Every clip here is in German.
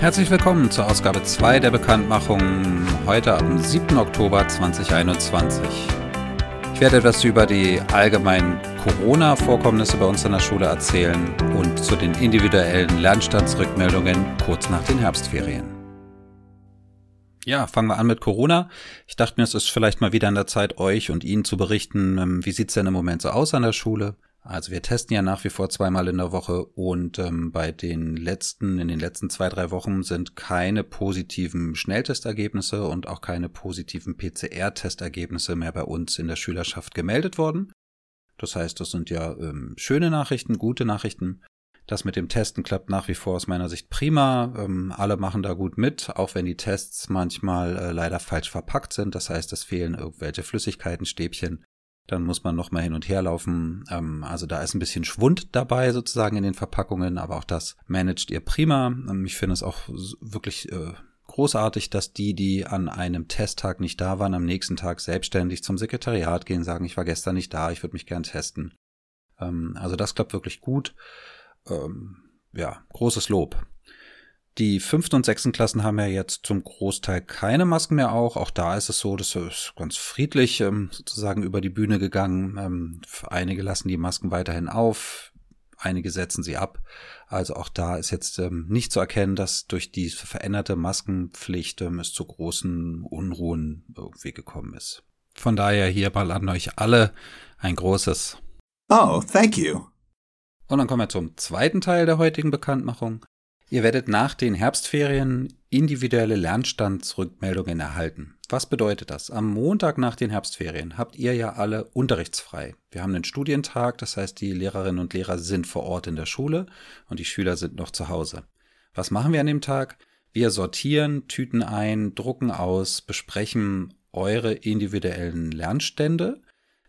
Herzlich willkommen zur Ausgabe 2 der Bekanntmachung, heute am 7. Oktober 2021. Ich werde etwas über die allgemeinen Corona-Vorkommnisse bei uns an der Schule erzählen und zu den individuellen Lernstandsrückmeldungen kurz nach den Herbstferien. Ja, fangen wir an mit Corona. Ich dachte mir, es ist vielleicht mal wieder an der Zeit, euch und Ihnen zu berichten, ähm, wie sieht's denn im Moment so aus an der Schule? Also wir testen ja nach wie vor zweimal in der Woche und ähm, bei den letzten, in den letzten zwei, drei Wochen sind keine positiven Schnelltestergebnisse und auch keine positiven PCR-Testergebnisse mehr bei uns in der Schülerschaft gemeldet worden. Das heißt, das sind ja ähm, schöne Nachrichten, gute Nachrichten. Das mit dem Testen klappt nach wie vor aus meiner Sicht prima. Ähm, alle machen da gut mit, auch wenn die Tests manchmal äh, leider falsch verpackt sind. Das heißt, es fehlen irgendwelche Flüssigkeiten, Stäbchen dann muss man nochmal hin und her laufen. Ähm, also da ist ein bisschen Schwund dabei sozusagen in den Verpackungen, aber auch das managt ihr prima. Ähm, ich finde es auch wirklich äh, großartig, dass die, die an einem Testtag nicht da waren, am nächsten Tag selbstständig zum Sekretariat gehen, sagen, ich war gestern nicht da, ich würde mich gern testen. Ähm, also das klappt wirklich gut. Ähm, ja, großes Lob. Die fünften und sechsten Klassen haben ja jetzt zum Großteil keine Masken mehr auch. Auch da ist es so, das ist ganz friedlich ähm, sozusagen über die Bühne gegangen. Ähm, einige lassen die Masken weiterhin auf, einige setzen sie ab. Also auch da ist jetzt ähm, nicht zu erkennen, dass durch die veränderte Maskenpflicht ähm, es zu großen Unruhen irgendwie gekommen ist. Von daher hier mal an euch alle ein großes Oh, thank you. Und dann kommen wir zum zweiten Teil der heutigen Bekanntmachung. Ihr werdet nach den Herbstferien individuelle Lernstandsrückmeldungen erhalten. Was bedeutet das? Am Montag nach den Herbstferien habt ihr ja alle unterrichtsfrei. Wir haben einen Studientag, das heißt, die Lehrerinnen und Lehrer sind vor Ort in der Schule und die Schüler sind noch zu Hause. Was machen wir an dem Tag? Wir sortieren, tüten ein, drucken aus, besprechen eure individuellen Lernstände.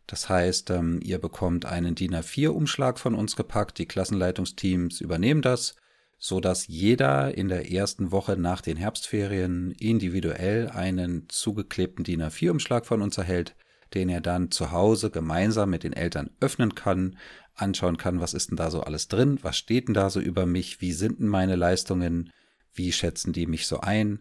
Das heißt, ähm, ihr bekommt einen DIN A4-Umschlag von uns gepackt, die Klassenleitungsteams übernehmen das so dass jeder in der ersten Woche nach den Herbstferien individuell einen zugeklebten DIN A4-Umschlag von uns erhält, den er dann zu Hause gemeinsam mit den Eltern öffnen kann, anschauen kann, was ist denn da so alles drin, was steht denn da so über mich, wie sind denn meine Leistungen, wie schätzen die mich so ein,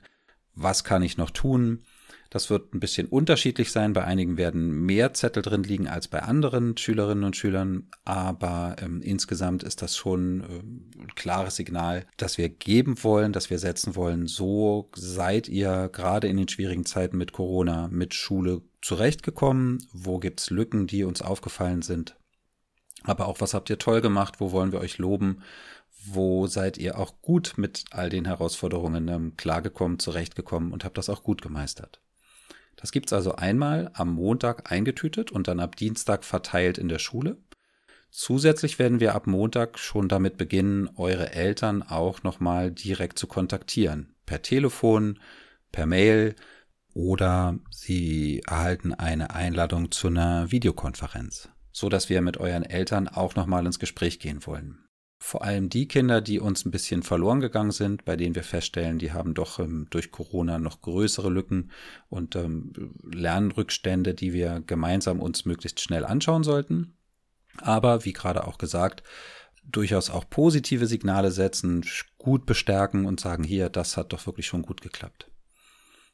was kann ich noch tun, das wird ein bisschen unterschiedlich sein. Bei einigen werden mehr Zettel drin liegen als bei anderen Schülerinnen und Schülern. Aber ähm, insgesamt ist das schon äh, ein klares Signal, dass wir geben wollen, dass wir setzen wollen. So seid ihr gerade in den schwierigen Zeiten mit Corona, mit Schule zurechtgekommen. Wo gibt's Lücken, die uns aufgefallen sind? Aber auch, was habt ihr toll gemacht? Wo wollen wir euch loben? Wo seid ihr auch gut mit all den Herausforderungen ähm, klargekommen, zurechtgekommen und habt das auch gut gemeistert? Das gibt's also einmal am Montag eingetütet und dann ab Dienstag verteilt in der Schule. Zusätzlich werden wir ab Montag schon damit beginnen, eure Eltern auch nochmal direkt zu kontaktieren. Per Telefon, per Mail oder sie erhalten eine Einladung zu einer Videokonferenz, so dass wir mit euren Eltern auch nochmal ins Gespräch gehen wollen vor allem die Kinder, die uns ein bisschen verloren gegangen sind, bei denen wir feststellen, die haben doch ähm, durch Corona noch größere Lücken und ähm, Lernrückstände, die wir gemeinsam uns möglichst schnell anschauen sollten. Aber wie gerade auch gesagt, durchaus auch positive Signale setzen, gut bestärken und sagen, hier, das hat doch wirklich schon gut geklappt.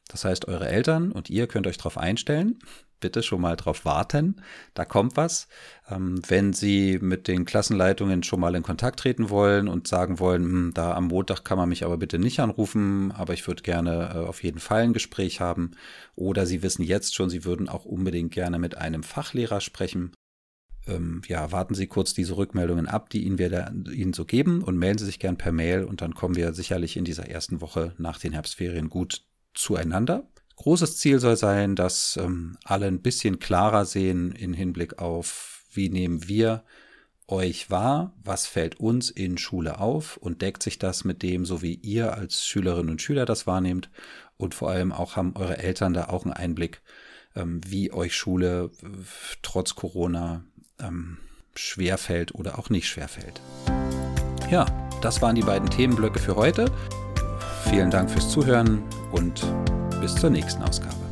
Das heißt, eure Eltern und ihr könnt euch darauf einstellen, bitte schon mal drauf warten. Da kommt was. Ähm, wenn Sie mit den Klassenleitungen schon mal in Kontakt treten wollen und sagen wollen, hm, da am Montag kann man mich aber bitte nicht anrufen, aber ich würde gerne äh, auf jeden Fall ein Gespräch haben. Oder Sie wissen jetzt schon, Sie würden auch unbedingt gerne mit einem Fachlehrer sprechen. Ähm, ja, warten Sie kurz diese Rückmeldungen ab, die Ihnen wir da, Ihnen so geben und melden Sie sich gern per Mail und dann kommen wir sicherlich in dieser ersten Woche nach den Herbstferien gut zueinander. Großes Ziel soll sein, dass ähm, alle ein bisschen klarer sehen in Hinblick auf, wie nehmen wir euch wahr, was fällt uns in Schule auf und deckt sich das mit dem, so wie ihr als Schülerinnen und Schüler das wahrnehmt und vor allem auch haben eure Eltern da auch einen Einblick, ähm, wie euch Schule äh, trotz Corona ähm, schwerfällt oder auch nicht schwerfällt. Ja, das waren die beiden Themenblöcke für heute. Vielen Dank fürs Zuhören und bis zur nächsten Ausgabe.